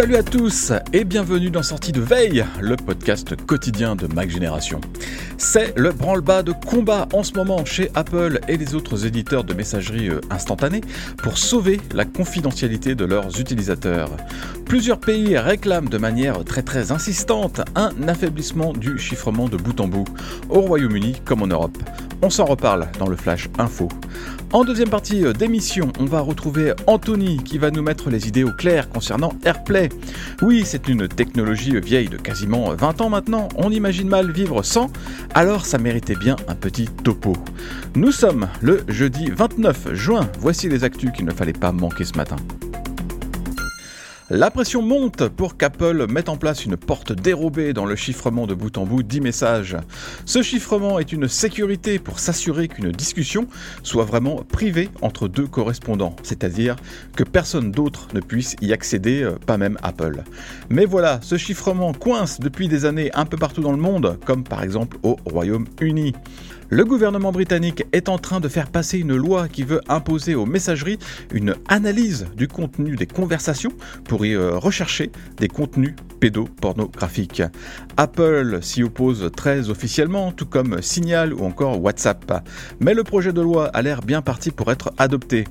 Salut à tous et bienvenue dans Sortie de Veille, le podcast quotidien de Mac Génération. C'est le branle-bas de combat en ce moment chez Apple et les autres éditeurs de messagerie euh, instantanée pour sauver la confidentialité de leurs utilisateurs. Plusieurs pays réclament de manière très très insistante un affaiblissement du chiffrement de bout en bout, au Royaume-Uni comme en Europe. On s'en reparle dans le Flash Info. En deuxième partie euh, d'émission, on va retrouver Anthony qui va nous mettre les idées au clair concernant AirPlay. Oui, c'est une technologie vieille de quasiment 20 ans maintenant, on imagine mal vivre sans, alors ça méritait bien un petit topo. Nous sommes le jeudi 29 juin, voici les actus qu'il ne fallait pas manquer ce matin. La pression monte pour qu'Apple mette en place une porte dérobée dans le chiffrement de bout en bout d'e-messages. Ce chiffrement est une sécurité pour s'assurer qu'une discussion soit vraiment privée entre deux correspondants, c'est-à-dire que personne d'autre ne puisse y accéder, euh, pas même Apple. Mais voilà, ce chiffrement coince depuis des années un peu partout dans le monde, comme par exemple au Royaume-Uni. Le gouvernement britannique est en train de faire passer une loi qui veut imposer aux messageries une analyse du contenu des conversations pour y euh, rechercher des contenus pédopornographiques. Apple s'y oppose très officiellement, tout comme Signal ou encore WhatsApp. Mais le projet de loi a l'air bien parti pour être adopté.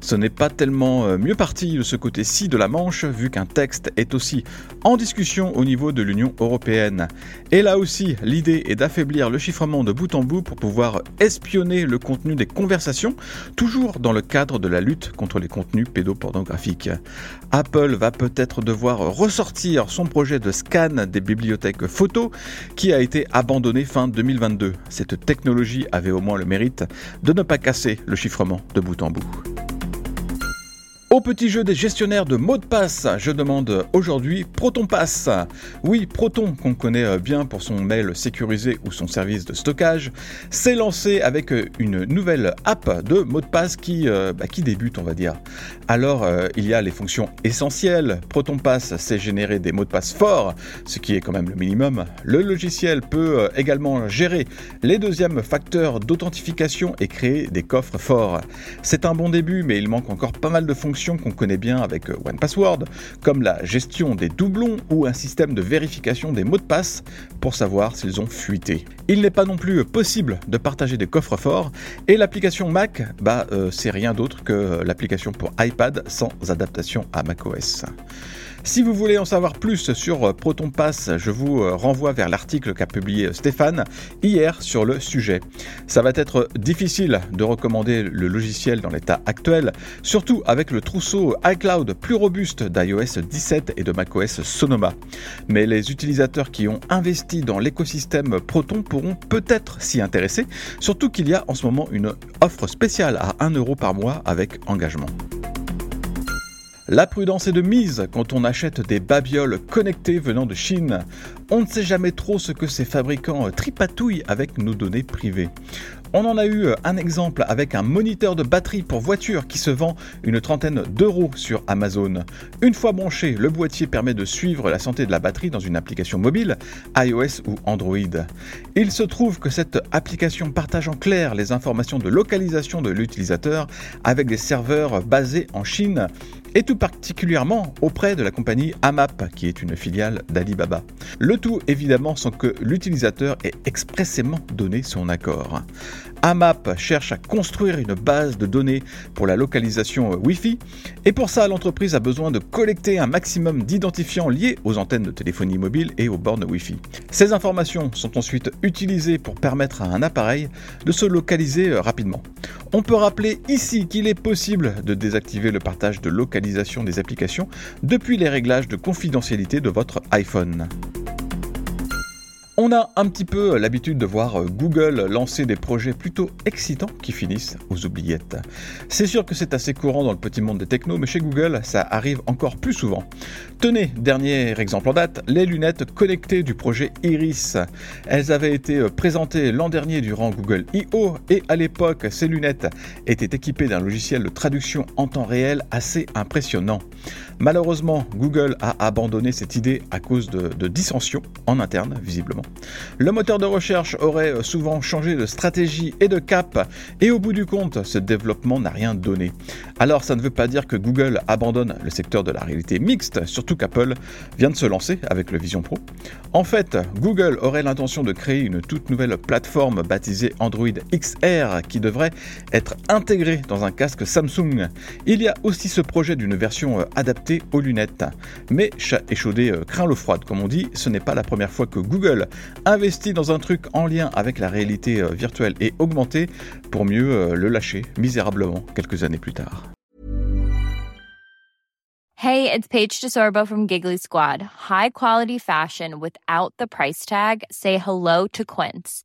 Ce n'est pas tellement euh, mieux parti de ce côté-ci de la Manche, vu qu'un texte est aussi en discussion au niveau de l'Union européenne. Et là aussi, l'idée est d'affaiblir le chiffrement de bout en bout pour pouvoir espionner le contenu des conversations, toujours dans le cadre de la lutte contre les contenus pédopornographiques. Apple va peut-être devoir ressortir son projet de scan des bibliothèques photos qui a été abandonné fin 2022. Cette technologie avait au moins le mérite de ne pas casser le chiffrement de bout en bout. Au petit jeu des gestionnaires de mots de passe, je demande aujourd'hui Proton Pass. Oui, Proton, qu'on connaît bien pour son mail sécurisé ou son service de stockage, s'est lancé avec une nouvelle app de mots de passe qui, euh, bah, débute, on va dire. Alors, euh, il y a les fonctions essentielles. Proton Pass sait générer des mots de passe forts, ce qui est quand même le minimum. Le logiciel peut euh, également gérer les deuxièmes facteurs d'authentification et créer des coffres forts. C'est un bon début, mais il manque encore pas mal de fonctions qu'on connaît bien avec euh, OnePassword, comme la gestion des doublons ou un système de vérification des mots de passe pour savoir s'ils ont fuité. Il n'est pas non plus possible de partager des coffres forts et l'application Mac, bah, euh, c'est rien d'autre que l'application pour iPad sans adaptation à macOS. Si vous voulez en savoir plus sur Proton Pass, je vous renvoie vers l'article qu'a publié Stéphane hier sur le sujet. Ça va être difficile de recommander le logiciel dans l'état actuel, surtout avec le trousseau iCloud plus robuste d'iOS 17 et de macOS Sonoma. Mais les utilisateurs qui ont investi dans l'écosystème Proton pourront peut-être s'y intéresser, surtout qu'il y a en ce moment une offre spéciale à 1 euro par mois avec engagement. La prudence est de mise quand on achète des babioles connectées venant de Chine. On ne sait jamais trop ce que ces fabricants tripatouillent avec nos données privées. On en a eu un exemple avec un moniteur de batterie pour voiture qui se vend une trentaine d'euros sur Amazon. Une fois branché, le boîtier permet de suivre la santé de la batterie dans une application mobile, iOS ou Android. Il se trouve que cette application partage en clair les informations de localisation de l'utilisateur avec des serveurs basés en Chine et tout particulièrement auprès de la compagnie AMAP, qui est une filiale d'Alibaba. Le tout évidemment sans que l'utilisateur ait expressément donné son accord. AMAP cherche à construire une base de données pour la localisation Wi-Fi, et pour ça l'entreprise a besoin de collecter un maximum d'identifiants liés aux antennes de téléphonie mobile et aux bornes Wi-Fi. Ces informations sont ensuite utilisées pour permettre à un appareil de se localiser rapidement. On peut rappeler ici qu'il est possible de désactiver le partage de localisation des applications depuis les réglages de confidentialité de votre iPhone. On a un petit peu l'habitude de voir Google lancer des projets plutôt excitants qui finissent aux oubliettes. C'est sûr que c'est assez courant dans le petit monde des technos, mais chez Google, ça arrive encore plus souvent. Tenez, dernier exemple en date, les lunettes connectées du projet Iris. Elles avaient été présentées l'an dernier durant Google I.O. et à l'époque, ces lunettes étaient équipées d'un logiciel de traduction en temps réel assez impressionnant. Malheureusement, Google a abandonné cette idée à cause de, dissensions en interne, visiblement. Le moteur de recherche aurait souvent changé de stratégie et de cap, et au bout du compte, ce développement n'a rien donné. Alors ça ne veut pas dire que Google abandonne le secteur de la réalité mixte, surtout qu'Apple vient de se lancer avec le Vision Pro. En fait, Google aurait l'intention de créer une toute nouvelle plateforme baptisée Android XR qui devrait être intégrée dans un casque Samsung. Il y a aussi ce projet d'une version adaptée aux lunettes. Mais chat échaudé craint l'eau froide, comme on dit, ce n'est pas la première fois que Google investi dans un truc en lien avec la réalité euh, virtuelle et augmentée pour mieux euh, le lâcher misérablement quelques années plus tard. Hey, it's Paige DeSorbo from Giggly Squad. High quality fashion without the price tag. Say hello to Quince.